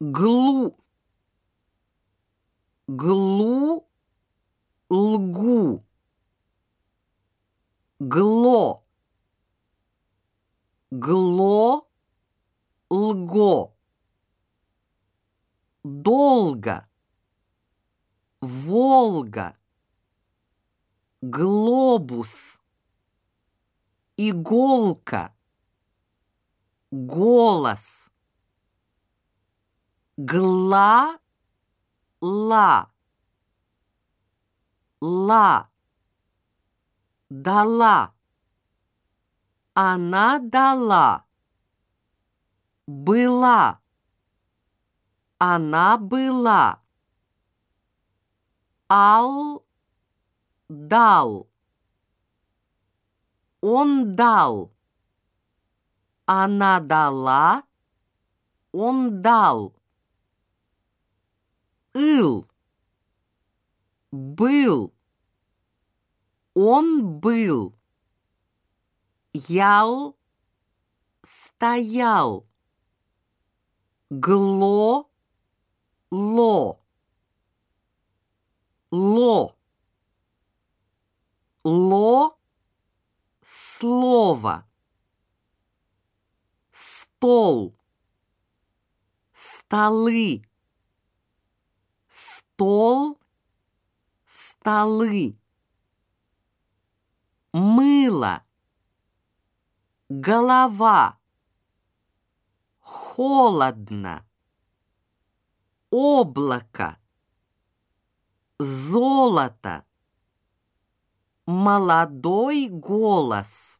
глу, глу, лгу, гло, гло, лго, долго, Волга, глобус, иголка, голос гла, ла, ла, дала, она дала, была, она была, ал, дал, он дал, она дала, он дал ил, был, он был, ял, стоял, гло, ло, ло, ло, слово, стол, столы, стол, столы, мыло, голова, холодно, облако, золото, молодой голос.